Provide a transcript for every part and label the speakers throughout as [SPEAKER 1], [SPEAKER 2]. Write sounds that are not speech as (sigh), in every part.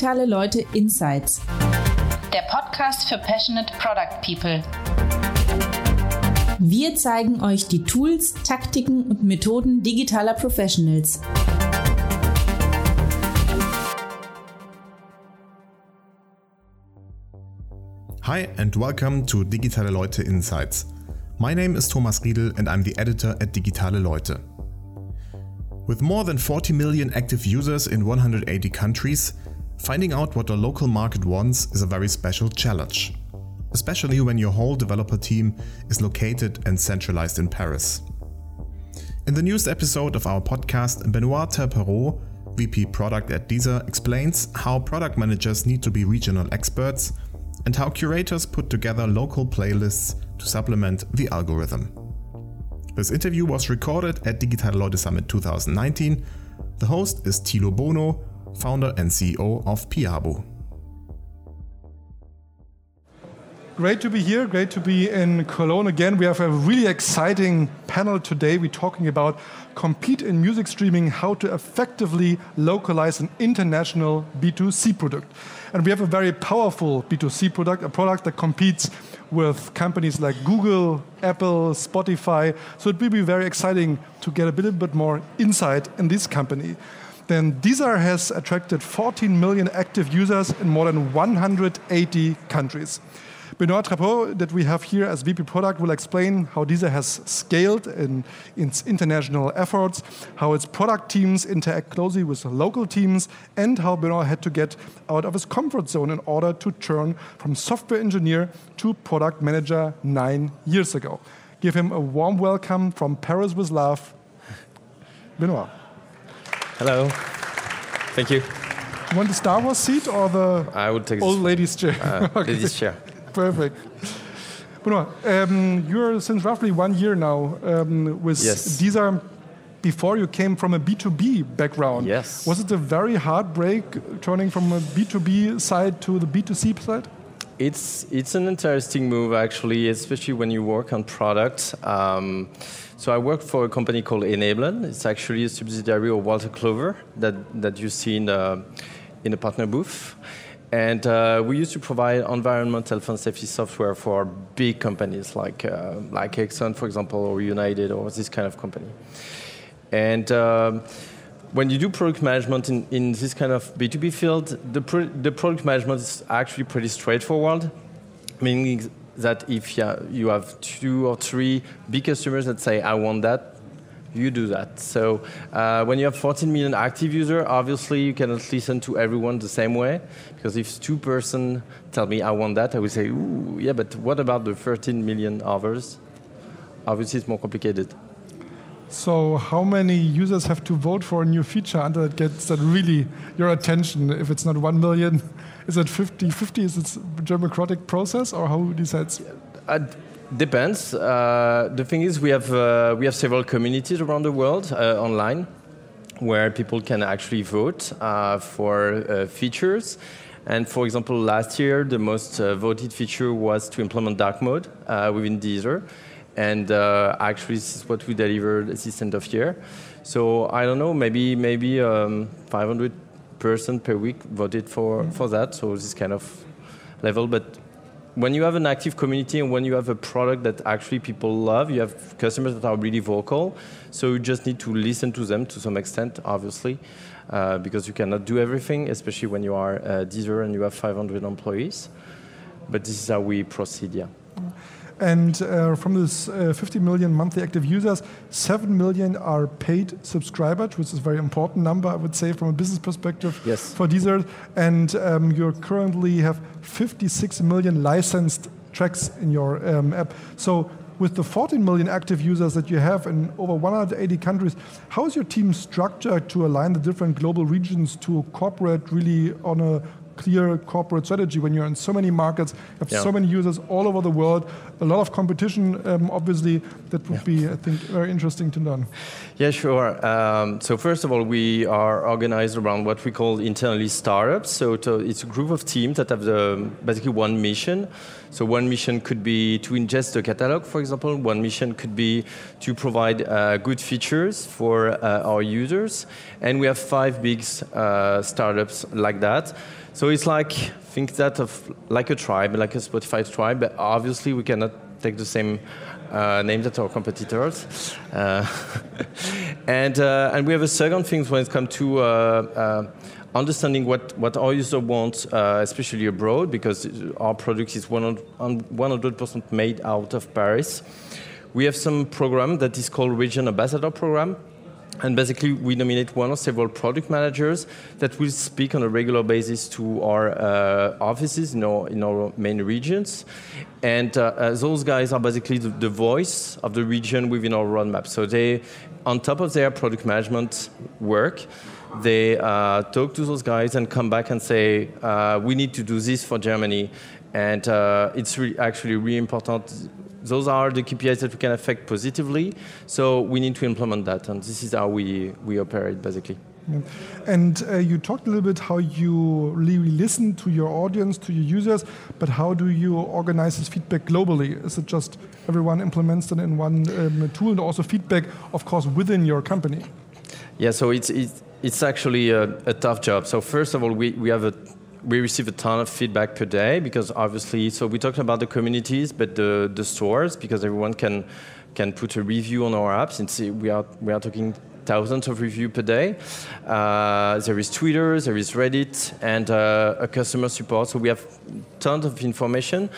[SPEAKER 1] Digitale Leute Insights.
[SPEAKER 2] Der Podcast für Passionate Product People.
[SPEAKER 1] Wir zeigen euch die Tools, Taktiken und Methoden digitaler Professionals.
[SPEAKER 3] Hi and welcome to Digitale Leute Insights. My name is Thomas Riedel and I'm the editor at Digitale Leute. With more than 40 million active users in 180 countries, finding out what the local market wants is a very special challenge, especially when your whole developer team is located and centralized in Paris. In the newest episode of our podcast, Benoit Terperot, VP Product at Deezer, explains how product managers need to be regional experts and how curators put together local playlists to supplement the algorithm. This interview was recorded at Digitale Leute Summit 2019. The host is Thilo Bonow, founder and CEO of Piabo.
[SPEAKER 4] Great to be here, great to be in Cologne again. We have a really exciting panel today. We're talking about compete in music streaming, how to effectively localize an international B2C product. And we have a very powerful B2C product, a product that competes with companies like Google, Apple, Spotify. So it will be very exciting to get a little bit more insight in this company. Then Deezer has attracted 14 million active users in more than 180 countries. Benoit Terperot, that we have here as VP Product, will explain how Deezer has scaled in its international efforts, how its product teams interact closely with local teams, and how Benoit had to get out of his comfort zone in order to turn from software engineer to product manager nine years ago. Give him a warm welcome from Paris with Love, Benoit.
[SPEAKER 5] Hello. Thank you.
[SPEAKER 4] You want the Star Wars seat or the
[SPEAKER 5] I would take
[SPEAKER 4] old
[SPEAKER 5] this,
[SPEAKER 4] lady's chair?
[SPEAKER 5] uh, (laughs) this chair.
[SPEAKER 4] Perfect. Benoit, um, you're since roughly one year now um, with
[SPEAKER 5] Yes.
[SPEAKER 4] Deezer Before you came from a B2B background,
[SPEAKER 5] Yes.
[SPEAKER 4] was it a very hard break turning from a B2B side to the B2C side?
[SPEAKER 5] It's it's an interesting move actually, especially when you work on product. Um, so I work for a company called Enablon. It's actually a subsidiary of Wolters Kluwer that that you see in the in the partner booth. And uh, we used to provide environmental and safety software for big companies like uh, like Exxon, for example, or United, or this kind of company. And um, when you do product management in, in this kind of B2B field, the, the product management is actually pretty straightforward, meaning that if you have two or three big customers that say, I want that, you do that. So uh, when you have 14 million active users, obviously you cannot listen to everyone the same way, because if two person tell me I want that, I will say, ooh, yeah, but what about the 13 million others? Obviously it's more complicated.
[SPEAKER 4] So, how many users have to vote for a new feature until it gets that really your attention? If it's not 1 million, (laughs) is it 50 50? Is it democratic process or who decides?
[SPEAKER 5] Uh, depends. Uh, the thing is, we have uh, we have several communities around the world uh, online where people can actually vote uh, for uh, features. And for example, last year the most voted feature was to implement dark mode within Deezer, and uh, actually this is what we delivered at this end of year. So I don't know, maybe maybe um, 500 person per week voted for for that. So this kind of level, but when you have an active community and when you have a product that actually people love, you have customers that are really vocal. So you just need to listen to them to some extent, obviously, uh, because you cannot do everything, especially when you are uh, Deezer and you have 500 employees. But this is how we proceed, yeah.
[SPEAKER 4] And uh, from this uh, 50 million monthly active users, 7 million are paid subscribers, which is a very important number, I would say, from a business perspective
[SPEAKER 5] Yes.
[SPEAKER 4] for Deezer. And um, you currently have 56 million licensed tracks in your um, app. So, with the 14 million active users that you have in over 180 countries, how is your team structured to align the different global regions to cooperate really on a clear corporate strategy when you're in so many markets, you have
[SPEAKER 5] Yeah.
[SPEAKER 4] so many users all over the world, a lot of competition, um, obviously, that would be, I think, very interesting to learn.
[SPEAKER 5] Yeah, sure. Um, so first of all, we are organized around what we call internally startups. So to, it's a group of teams that have the, basically one mission. So one mission could be to ingest a catalog, for example. One mission could be to provide uh, good features for uh, our users. And we have five big uh, startups like that. So it's like think that of like a tribe, like a Spotify tribe. But obviously, we cannot take the same uh, name that our competitors. Uh, (laughs) and uh, and we have a second thing when it comes to uh, uh, understanding what, what our user wants, uh, especially abroad, because our product is 100% made out of Paris. We have some program that is called Region Ambassador Program, and basically, we nominate one or several product managers that will speak on a regular basis to our uh, offices in our, in our main regions. And uh, those guys are basically the, the, voice of the region within our roadmap. So they, on top of their product management work, they uh, talk to those guys and come back and say, uh, we need to do this for Germany. And uh, it's re- actually really important those are the KPIs that we can affect positively. So we need to implement that, and this is how we, we operate basically.
[SPEAKER 4] Yeah. And uh, you talked a little bit how you really listen to your audience, to your users, but how do you organize this feedback globally? Is it just everyone implements it in one um, tool, and also feedback, of course, within your company?
[SPEAKER 5] Yeah, so it's it's, it's actually a, a tough job. So first of all, we, we have a we receive a ton of feedback per day because obviously, so we talked about the communities, but the, the stores, because everyone can, can put a review on our apps. And we are, we are talking thousands of reviews per day. Uh, there is Twitter, there is Reddit, and uh, a customer support. So we have tons of information.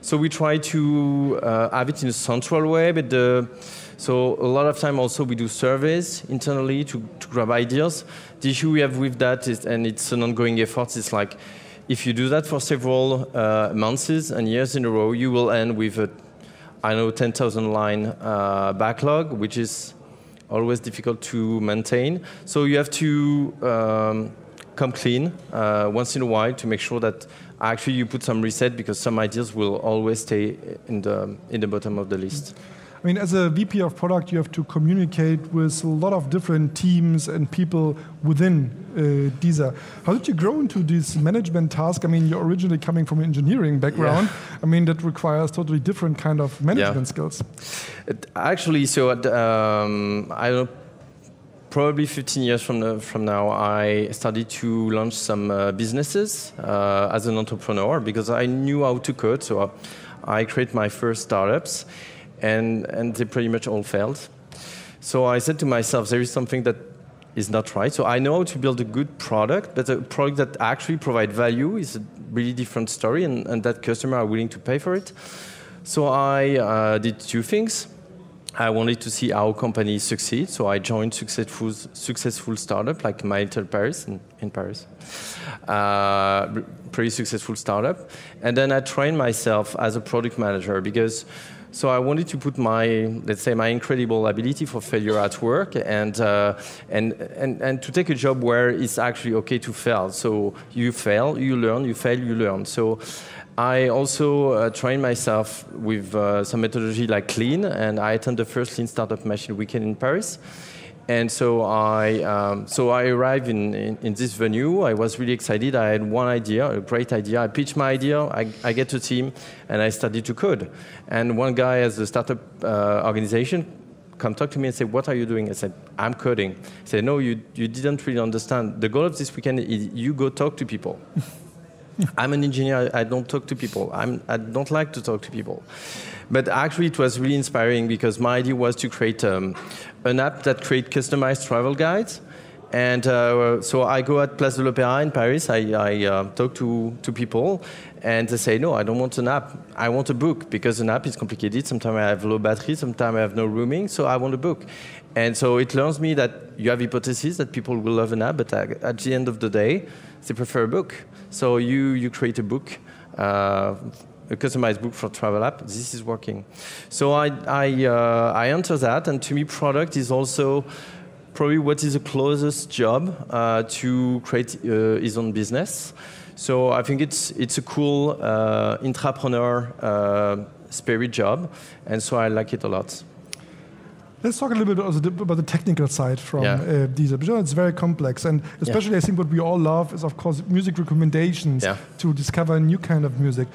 [SPEAKER 5] So we try to uh, have it in a central way, but the, so a lot of time also we do surveys internally to, to grab ideas. The issue we have with that is, and it's an ongoing effort, is like if you do that for several uh, months and years in a row, you will end with a, I know, 10,000 line uh, backlog, which is always difficult to maintain. So you have to um, come clean uh, once in a while to make sure that actually you put some reset because some ideas will always stay in the, in the bottom of the list.
[SPEAKER 4] I mean, as a VP of product, you have to communicate with a lot of different teams and people within uh, Deezer. How did you grow into this management task? I mean, you're originally coming from an engineering background. Yeah. I mean, that requires totally different kind of management yeah. skills.
[SPEAKER 5] It, actually, so um, I don't probably 15 years from, the, from now, I started to launch some uh, businesses uh, as an entrepreneur because I knew how to code. So I, I create my first startups and, and they pretty much all failed. So I said to myself, there is something that is not right. So I know how to build a good product, but a product that actually provide value is a really different story, and, and that customer are willing to pay for it. So I uh, did two things. I wanted to see how companies succeed, so I joined successful successful startup like My Little Paris in, in Paris, uh, pretty successful startup, and then I trained myself as a product manager because so I wanted to put my, let's say, my incredible ability for failure at work and, uh, and, and, and to take a job where it's actually okay to fail. So you fail, you learn, you fail, you learn. So I also uh, trained myself with uh, some methodology like Lean, and I attended the first Lean Startup Machine Weekend in Paris. And so I, um, so I arrived in, in, in, this venue. I was really excited. I had one idea, a great idea. I pitched my idea. I, I get a team, and I started to code. And one guy at a startup uh, organization come talk to me and say, "What are you doing?" I said, "I'm coding." He said, "No, you, you didn't really understand. The goal of this weekend is you go talk to people." (laughs) I'm an engineer. I don't talk to people. I'm, I don't like to talk to people. But actually, it was really inspiring because my idea was to create um, an app that create customized travel guides. And uh, so I go at Place de l'Opéra in Paris. I, I uh, talk to, to people, and they say, "No, I don't want an app. I want a book because an app is complicated. Sometimes I have low battery, sometimes I have no rooming, so I want a book." And so it learns me that you have hypotheses that people will love an app, but at the end of the day, they prefer a book. So you you create a book. Uh, a customized book for travel app. This is working. So I, I, uh, I enter that, and to me, product is also probably what is the closest job uh, to create uh, his own business. So I think it's, it's a cool uh, intrapreneur uh, spirit job, and so I like it a lot.
[SPEAKER 4] Let's talk a little bit about the technical side from yeah. uh, Deezer. Because it's very complex, and especially yeah. I think what we all love is, of course, music recommendations yeah. to discover a new kind of music.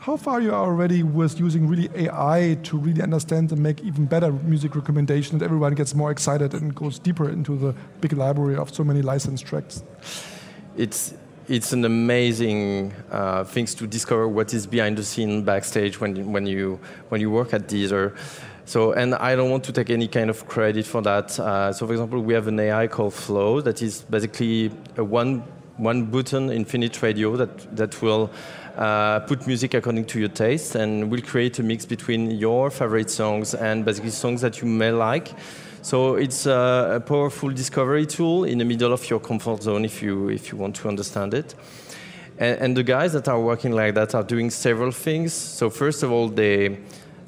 [SPEAKER 4] How far you are already with using really AI to really understand and make even better music recommendations? Everyone gets more excited and goes deeper into the big library of so many licensed tracks.
[SPEAKER 5] It's it's an amazing uh, things to discover what is behind the scene backstage when when you when you work at Deezer. So, and I don't want to take any kind of credit for that. Uh, so, for example, we have an AI called Flow that is basically a one one button infinite radio that that will uh, put music according to your taste and will create a mix between your favorite songs and basically songs that you may like. So it's a, a powerful discovery tool in the middle of your comfort zone if you if you want to understand it. And, and the guys that are working like that are doing several things. So first of all, they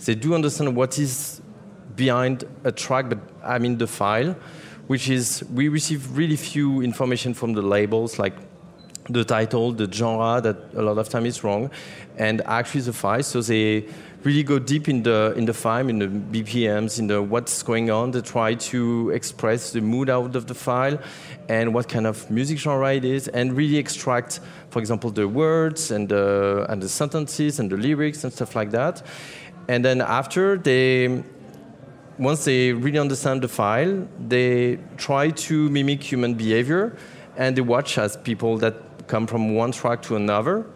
[SPEAKER 5] they do understand what is behind a track, but I mean the file, which is we receive really few information from the labels like the title, the genre that a lot of time is wrong, and actually the file. So they really go deep in the in the file, in the BPMs, in the what's going on. They try to express the mood out of the file, and what kind of music genre it is, and really extract, for example, the words and the and the sentences and the lyrics and stuff like that. And then after they once they really understand the file, they try to mimic human behavior and they watch as people that come from one track to another.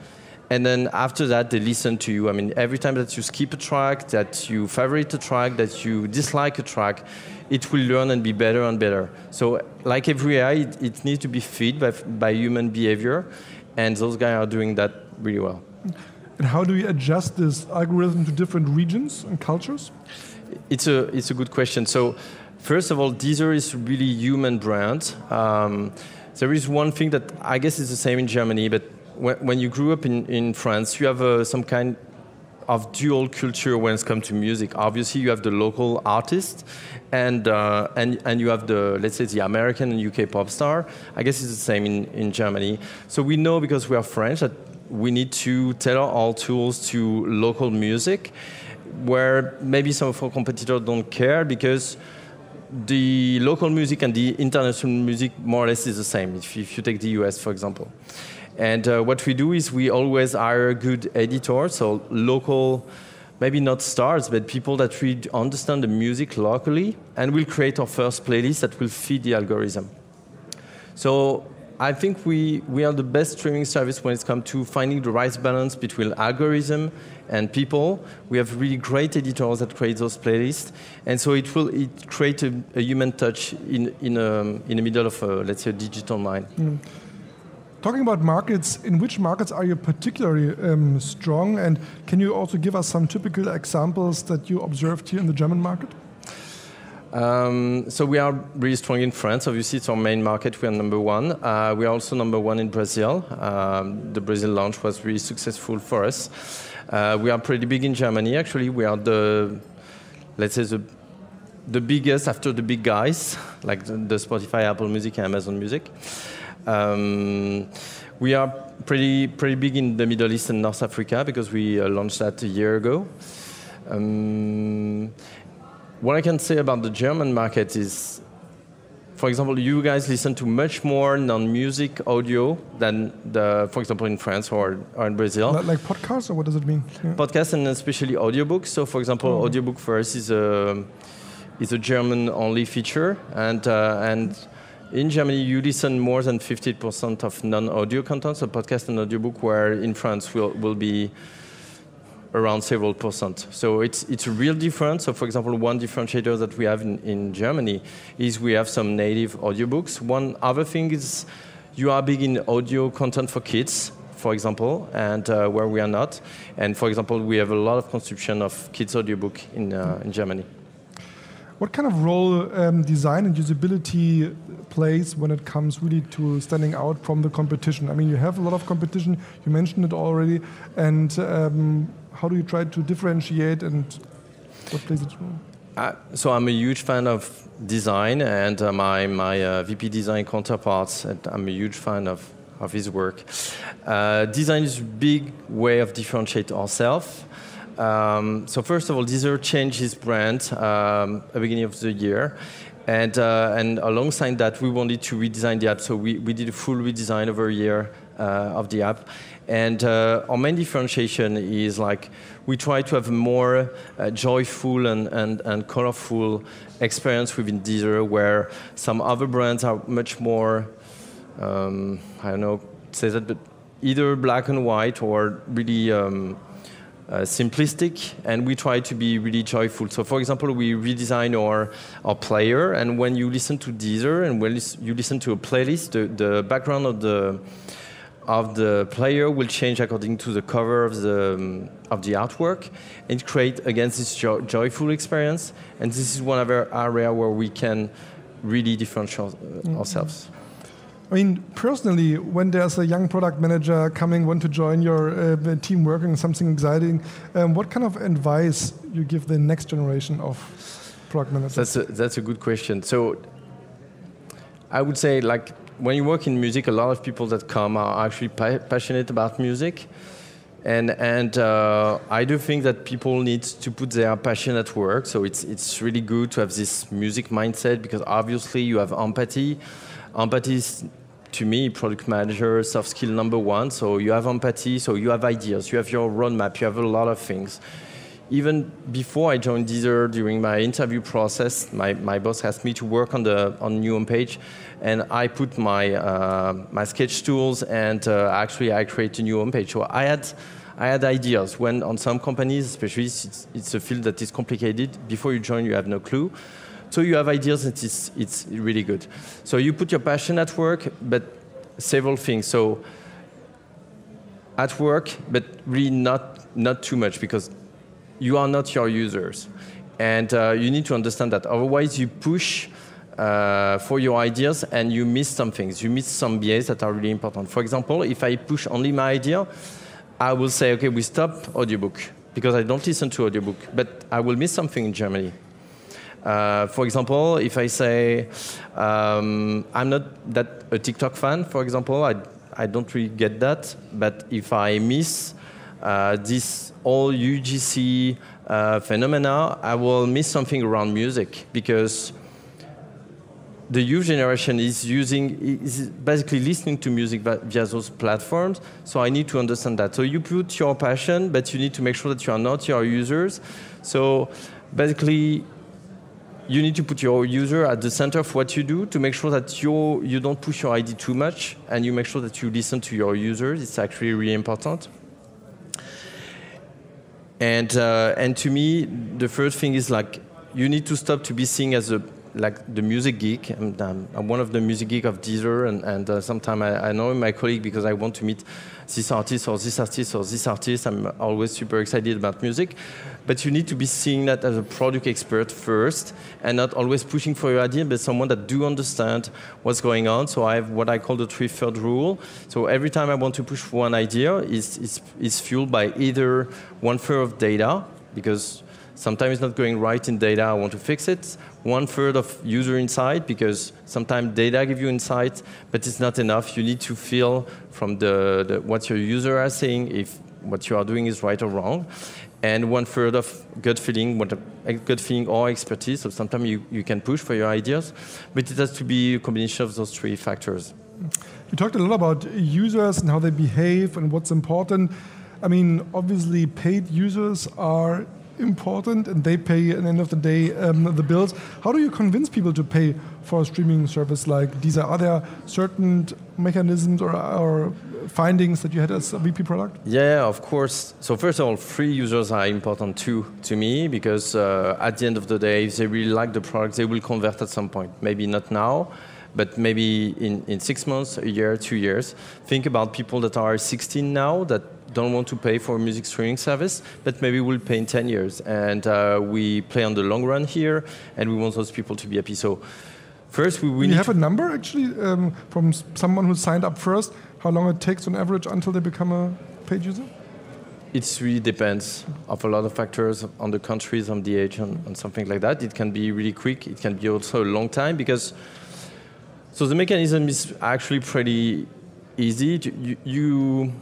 [SPEAKER 5] And then after that, they listen to you. I mean, every time that you skip a track, that you favorite a track, that you dislike a track, it will learn and be better and better. So, like every AI, it, it needs to be fed by, by human behavior, and those guys are doing that really well. Mm-hmm.
[SPEAKER 4] And how do you adjust this algorithm to different regions and cultures?
[SPEAKER 5] It's a, it's a good question. So, first of all, Deezer is really human brand. Um, there is one thing that I guess is the same in Germany, but when, when you grew up in, in France, you have uh, some kind of dual culture when it comes to music. Obviously, you have the local artist, and uh, and and you have the let's say the American and UK pop star. I guess it's the same in, in Germany. So we know because we are French that we need to tailor our tools to local music, where maybe some of our competitors don't care because the local music and the international music more or less is the same. If, if you take the US, for example. And uh, what we do is we always hire good editors, so local, maybe not stars, but people that really understand the music locally, and we'll create our first playlist that will feed the algorithm. So I think we, we are the best streaming service when it comes to finding the right balance between algorithm and people. We have really great editors that create those playlists, and so it will it create a, a human touch in in, a, um, in the middle of a, let's say a digital mind. Mm.
[SPEAKER 4] Talking about markets, in which markets are you particularly um, strong, and can you also give us some typical examples that you observed here in the German market?
[SPEAKER 5] Um, so we are really strong in France. Obviously, it's our main market. We are number one. Uh, we are also number one in Brazil. Um, the Brazil launch was really successful for us. Uh, we are pretty big in Germany. Actually, we are the, let's say the, the biggest after the big guys, like the, the Spotify, Apple Music, and Amazon Music. Um, we are pretty pretty big in the Middle East and North Africa because we uh, launched that a year ago. Um, what I can say about the German market is, for example, you guys listen to much more non-music audio than the, for example, in France or, or in Brazil.
[SPEAKER 4] Like podcasts, or what does it mean?
[SPEAKER 5] Yeah. Podcasts and especially audiobooks. So, for example, oh. audiobook for us is a is a German-only feature, and uh, and in Germany, you listen more than 50% of non-audio content, so podcast and audiobook, where in France will, will be around several percent. So it's, it's a real difference. So for example, one differentiator that we have in, in Germany is we have some native audiobooks. One other thing is you are big in audio content for kids, for example, and uh, where we are not. And for example, we have a lot of consumption of kids audiobook in, uh, in Germany.
[SPEAKER 4] What kind of role um, design and usability plays when it comes really to standing out from the competition? I mean, you have a lot of competition. You mentioned it already, and um, how do you try to differentiate and what plays its role?
[SPEAKER 5] Uh, so I'm a huge fan of design, and uh, my my uh, VP design counterparts. I'm a huge fan of of his work. Uh, design is a big way of differentiate ourselves. Um, so first of all, Deezer changed his brand um, at the beginning of the year. And, uh, and alongside that, we wanted to redesign the app. So we, we did a full redesign over a year of the app. And uh, our main differentiation is like we try to have a more uh, joyful and, and, and colorful experience within Deezer, where some other brands are much more, um, I don't know, say that, but either black and white or really um, uh, simplistic, and we try to be really joyful. So, for example, we redesign our, our player, and when you listen to Deezer and when you listen to a playlist, the, the background of the of the player will change according to the cover of the um, of the artwork, and create again this jo joyful experience. And this is one of our area where we can really differentiate uh, mm -hmm. ourselves.
[SPEAKER 4] I mean, personally, when there's a young product manager coming, want to join your uh, team working on something exciting, um, what kind of advice you give the next generation of product managers?
[SPEAKER 5] That's a, that's a good question. So I would say, like, when you work in music, a lot of people that come are actually pa passionate about music. And, and uh, I do think that people need to put their passion at work. So it's, it's really good to have this music mindset because obviously you have empathy. Empathy is to me, product manager, soft skill number one. So you have empathy, so you have ideas, you have your roadmap, you have a lot of things. Even before I joined Deezer, during my interview process, my, my boss asked me to work on the on new homepage, and I put my uh, my sketch tools, and uh, actually I created a new homepage. So I had I had ideas. When on some companies, especially it's, it's a field that is complicated, before you join, you have no clue. So you have ideas and it's, it's really good. So you put your passion at work, but several things. So at work, but really not, not too much because you are not your users. And uh, you need to understand that. Otherwise, you push uh, for your ideas and you miss some things. You miss some BAs that are really important. For example, if I push only my idea, I will say, okay, we stop audiobook because I don't listen to audiobook, but I will miss something in Germany. Uh, for example, if I say um, I'm not that a TikTok fan, for example, I, I don't really get that. But if I miss uh, this all UGC uh, phenomena, I will miss something around music because the youth generation is using is basically listening to music via those platforms. So I need to understand that. So you put your passion, but you need to make sure that you are not your users. So basically you need to put your user at the center of what you do to make sure that you you don't push your ID too much and you make sure that you listen to your users. It's actually really important. And uh, and to me, the first thing is like you need to stop to be seen as a like the music geek. I'm, I'm one of the music geek of Deezer, and, and uh, sometimes I, I, know my colleague because I want to meet this artist or this artist or this artist. I'm always super excited about music. But you need to be seeing that as a product expert first and not always pushing for your idea, but someone that do understand what's going on. So I have what I call the three-third rule. So every time I want to push for one idea, is is is fueled by either one-third of data, because sometimes it's not going right in data, I want to fix it, one third of user insight because sometimes data give you insight, but it's not enough. You need to feel from the, the, what your user are saying if what you are doing is right or wrong. And one third of gut feeling, what a feeling or expertise. So sometimes you, you can push for your ideas, but it has to be a combination of those three factors.
[SPEAKER 4] You talked a lot about users and how they behave and what's important. I mean, obviously, paid users are important and they pay at the end of the day um, the bills. How do you convince people to pay for a streaming service like Deezer? Are there certain mechanisms or, or findings that you had as a VP product?
[SPEAKER 5] Yeah, of course. So first of all, free users are important too to me because uh, at the end of the day, if they really like the product, they will convert at some point. Maybe not now, but maybe in, in six months, a year, two years. Think about people that are 16 now that don't want to pay for a music streaming service, but maybe we'll pay in 10 years. And uh, we play on the long run here, and we want those people to be happy. So first, we, we
[SPEAKER 4] you have a number actually um, from someone who signed up first. How long it takes on average until they become a paid user?
[SPEAKER 5] It really depends of a lot of factors on the countries, on the age, and, and something like that. It can be really quick. It can be also a long time because. So the mechanism is actually pretty easy. You, you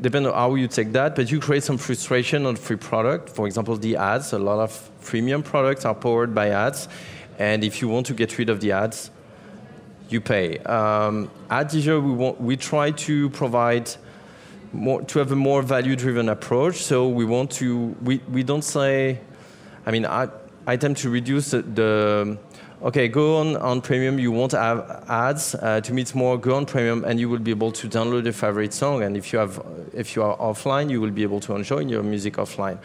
[SPEAKER 5] depending on how you take that, but you create some frustration on free product. For example, the ads, a lot of premium products are powered by ads. And if you want to get rid of the ads, you pay. Um, at Deezer, we, want, we try to provide more, to have a more value-driven approach. So we want to, we, we don't say, I mean, I, I tend to reduce the, the okay, go on, on premium, you won't have ads. Uh, to me, it's more go on premium, and you will be able to download your favorite song. And if you have, if you are offline, you will be able to enjoy your music offline.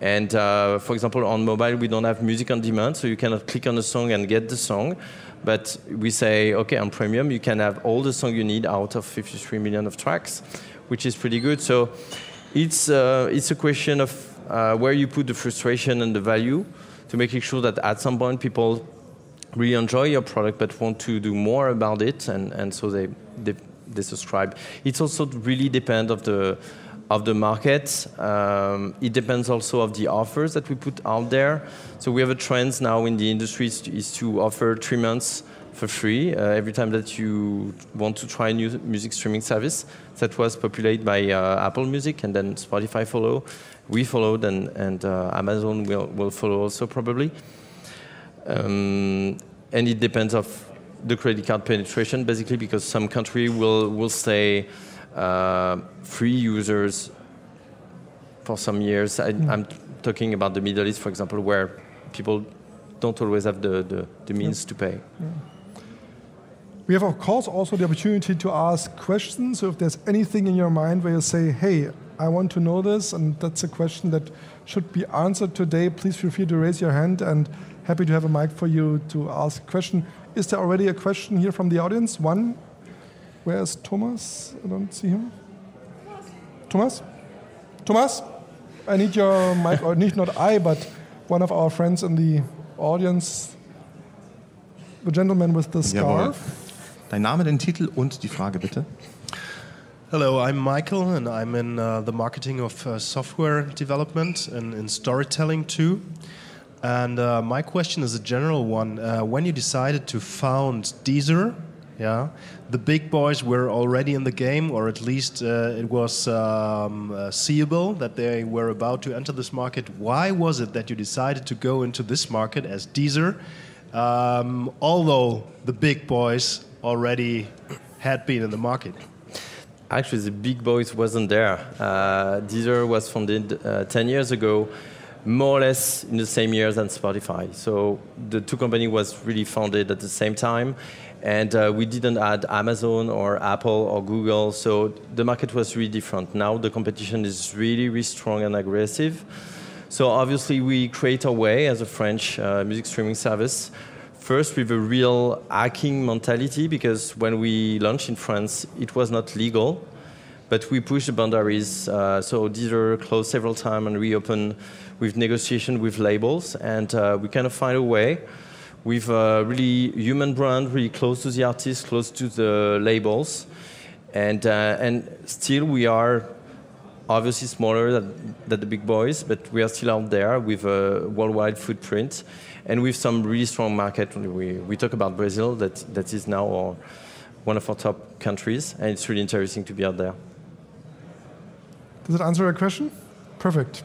[SPEAKER 5] And uh, for example, on mobile, we don't have music on demand, so you cannot click on a song and get the song. But we say, okay, on premium, you can have all the song you need out of 53 million of tracks, which is pretty good. So it's uh, it's a question of uh, where you put the frustration and the value to making sure that at some point people really enjoy your product but want to do more about it, and, and so they, they, they subscribe. It's also really depend of the of the market. Um, it depends also of the offers that we put out there. So we have a trend now in the industry is to, is to offer three months for free uh, every time that you want to try a new music streaming service. That was populated by uh, Apple Music and then Spotify follow. We followed and, and uh, Amazon will, will follow also probably. Um, and it depends of the credit card penetration, basically, because some country will will say uh, free users for some years. I, am mm. talking about the Middle East, for example, where people don't always have the, the, the means to pay. Yeah.
[SPEAKER 4] We have, of course, also the opportunity to ask questions. So if there's anything in your mind where you say, hey, I want to know this, and that's a question that should be answered today, please feel free to raise your hand and happy to have a mic for you to ask a question. Is there already a question here from the audience? One? Where's Thomas? I don't see him. Thomas? Thomas? I need your mic, or need not I, but one of our friends in the audience, the gentleman with the scarf.
[SPEAKER 3] Jawohl. Dein Name, den Titel und die Frage bitte.
[SPEAKER 6] Hello, I'm Michael, and I'm in uh, the marketing of uh, software development and in storytelling too. And uh, my question is a general one. Uh, when you decided to found Deezer, yeah, the big boys were already in the game, or at least uh, it was um, uh, seeable that they were about to enter this market. Why was it that you decided to go into this market as Deezer, um, although the big boys already had been in the market?
[SPEAKER 5] Actually, the big boys wasn't there. Uh, Deezer was founded uh, 10 years ago more or less in the same year than Spotify. So the two companies was really founded at the same time, and uh, we didn't add Amazon or Apple or Google. So the market was really different. Now the competition is really, really strong and aggressive. So obviously we create a way as a French uh, music streaming service. First, with a real hacking mentality, because when we launched in France, it was not legal but we push the boundaries. Uh, so Deezer closed several times and reopened with negotiation with labels, and uh, we kind of find a way with a really human brand, really close to the artist, close to the labels, and uh, and still we are obviously smaller than, than, the big boys, but we are still out there with a worldwide footprint and with some really strong market. We, we talk about Brazil, that, that is now our, one of our top countries, and it's really interesting to be out there.
[SPEAKER 4] Does it answer your question? Perfect.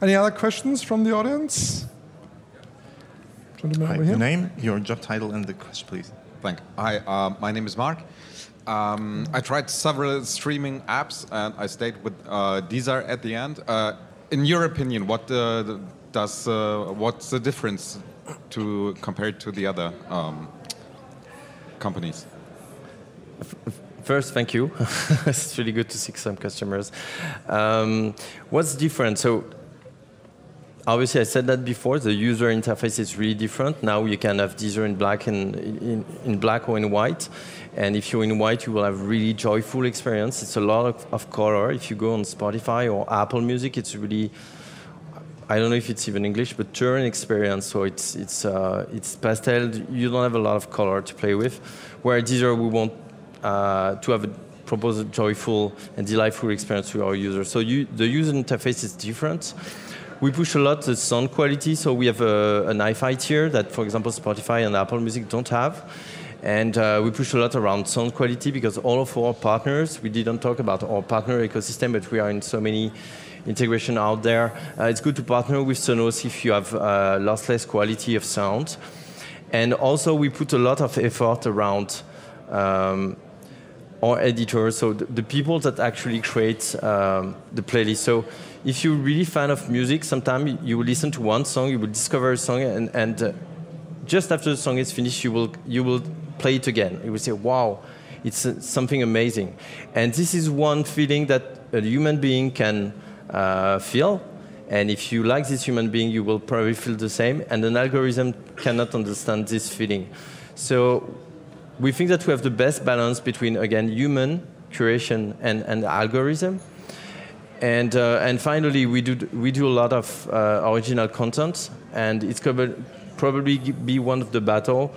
[SPEAKER 4] Any other questions from the audience?
[SPEAKER 3] Gentleman Hi, your name, your job title, and the question, please.
[SPEAKER 7] Thank. Hi, uh, my name is Mark. Um, I tried several streaming apps, and I stayed with uh, Deezer at the end. Uh, in your opinion, what uh, does uh, what's the difference to compared to the other um, companies?
[SPEAKER 5] First, thank you. (laughs) it's really good to see some customers. Um, what's different? So obviously I said that before. The user interface is really different. Now you can have Deezer in black and in, in black or in white. And if you're in white, you will have really joyful experience. It's a lot of, of color. If you go on Spotify or Apple Music, it's really I don't know if it's even English, but turn experience. So it's it's uh, it's pastel. You don't have a lot of color to play with. Where Deezer, we want to have a propose a joyful and delightful experience to our users. So you, the user interface is different. We push a lot the sound quality, so we have a, an hi-fi tier that, for example, Spotify and Apple Music don't have. And uh, we push a lot around sound quality because all of our partners, we didn't talk about our partner ecosystem, but we are in so many integration out there. Uh, it's good to partner with Sonos if you have uh, lossless quality of sound. And also we put a lot of effort around um, or editors, so the, the people that actually create um, the playlist. So if you're really fan of music, sometimes you will listen to one song, you will discover a song, and, and uh, just after the song is finished, you will you will play it again. You will say, "Wow, it's uh, something amazing," and this is one feeling that a human being can uh, feel. And if you like this human being, you will probably feel the same. And an algorithm cannot understand this feeling. So we think that we have the best balance between again human curation and, and algorithm. And, uh, and finally, we do, we do a lot of uh, original content, and it's probably be one of the battle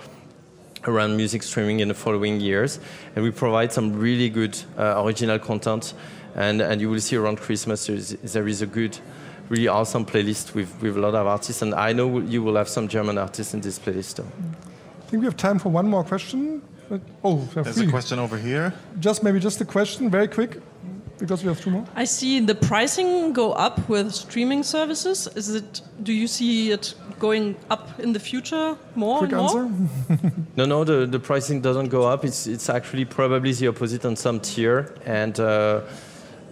[SPEAKER 5] around music streaming in the following years. And we provide some really good uh, original content, and, and you will see around Christmas there is, there is a good, really awesome playlist with, with a lot of artists, and I know you will have some German artists in this playlist too.
[SPEAKER 4] I think we have time for one more question. Oh,
[SPEAKER 3] there's a question over here.
[SPEAKER 4] Just maybe just a question, very quick because we have two more?
[SPEAKER 8] I see the pricing go up with streaming services. Is it? Do you see it going up in the future more
[SPEAKER 4] Quick
[SPEAKER 8] and
[SPEAKER 4] answer? (laughs)
[SPEAKER 5] no, no, the, the pricing doesn't go up. It's it's actually probably the opposite on some tier, and uh,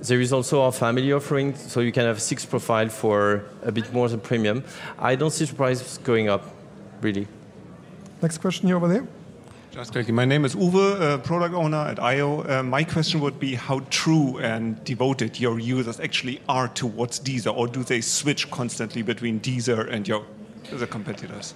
[SPEAKER 5] there is also our family offering, so you can have six profile for a bit more than premium. I don't see the price going up, really.
[SPEAKER 4] Next question here over there.
[SPEAKER 9] Just quickly, my name is Uwe, uh, product owner at IO. Uh, my question would be how true and devoted your users actually are towards Deezer, or do they switch constantly between Deezer and your the competitors?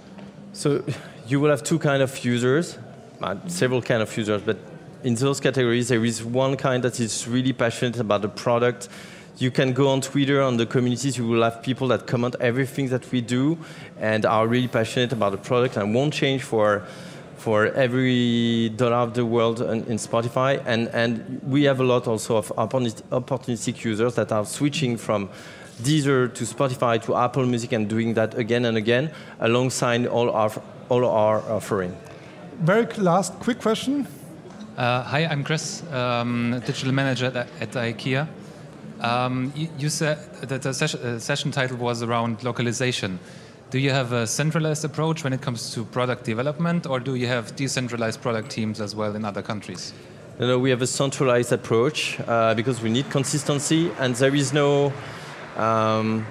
[SPEAKER 5] So you will have two kind of users, uh, several kind of users, but in those categories there is one kind that is really passionate about the product. You can go on Twitter on the communities. You will have people that comment everything that we do and are really passionate about the product and won't change for for every dollar of the world in, in Spotify. And, and we have a lot also of opportunistic users that are switching from Deezer to Spotify to Apple Music and doing that again and again alongside all our, all our offering.
[SPEAKER 4] Very last quick question.
[SPEAKER 10] Uh, hi, I'm Chris, um, digital manager at, at IKEA. Um, you, you, said that the session, uh, session title was around localization. Do you have a centralized approach when it comes to product development, or do you have decentralized product teams as well in other countries?
[SPEAKER 5] No, no we have a centralized approach uh, because we need consistency, and there is no. Um,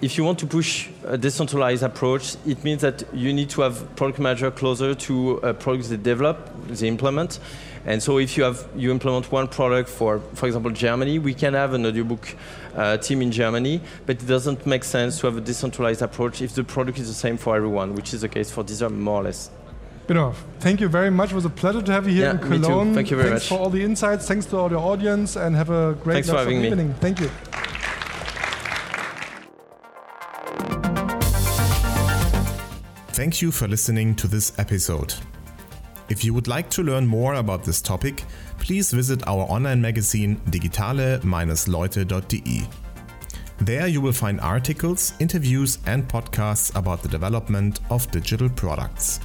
[SPEAKER 5] if you want to push a decentralized approach, it means that you need to have product manager closer to uh, products they develop, they implement. And so if you have you implement one product for, for example, Germany, we can have an audiobook uh, team in Germany, but it doesn't make sense to have a decentralized approach if the product is the same for everyone, which is the case for Deezer more or less.
[SPEAKER 4] Binoff, thank you very much. It was a pleasure to have you here
[SPEAKER 5] yeah,
[SPEAKER 4] in Cologne.
[SPEAKER 5] Me too. Thank you very
[SPEAKER 4] Thanks
[SPEAKER 5] much.
[SPEAKER 4] for all the insights. Thanks to all the audience, and have a great
[SPEAKER 5] Thanks for having
[SPEAKER 4] the
[SPEAKER 5] me.
[SPEAKER 4] evening. Thank you.
[SPEAKER 3] Thank you for listening to this episode. If you would like to learn more about this topic, please visit our online magazine digitale-leute.de. There you will find articles, interviews, and podcasts about the development of digital products.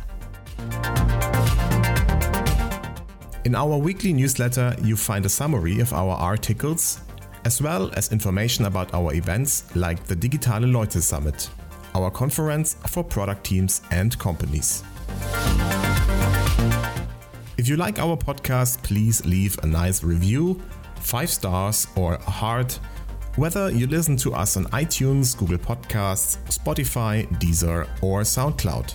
[SPEAKER 3] In our weekly newsletter, you find a summary of our articles, as well as information about our events like the Digitale Leute Summit, our conference for product teams and companies. If you like our podcast, please leave a nice review, 5 stars or a heart, whether you listen to us on iTunes, Google Podcasts, Spotify, Deezer, or SoundCloud.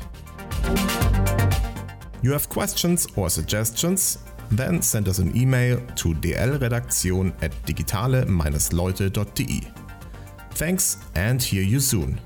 [SPEAKER 3] You have questions or suggestions? Then send us an email to dlredaktion at digitale-leute.de. Thanks and hear you soon.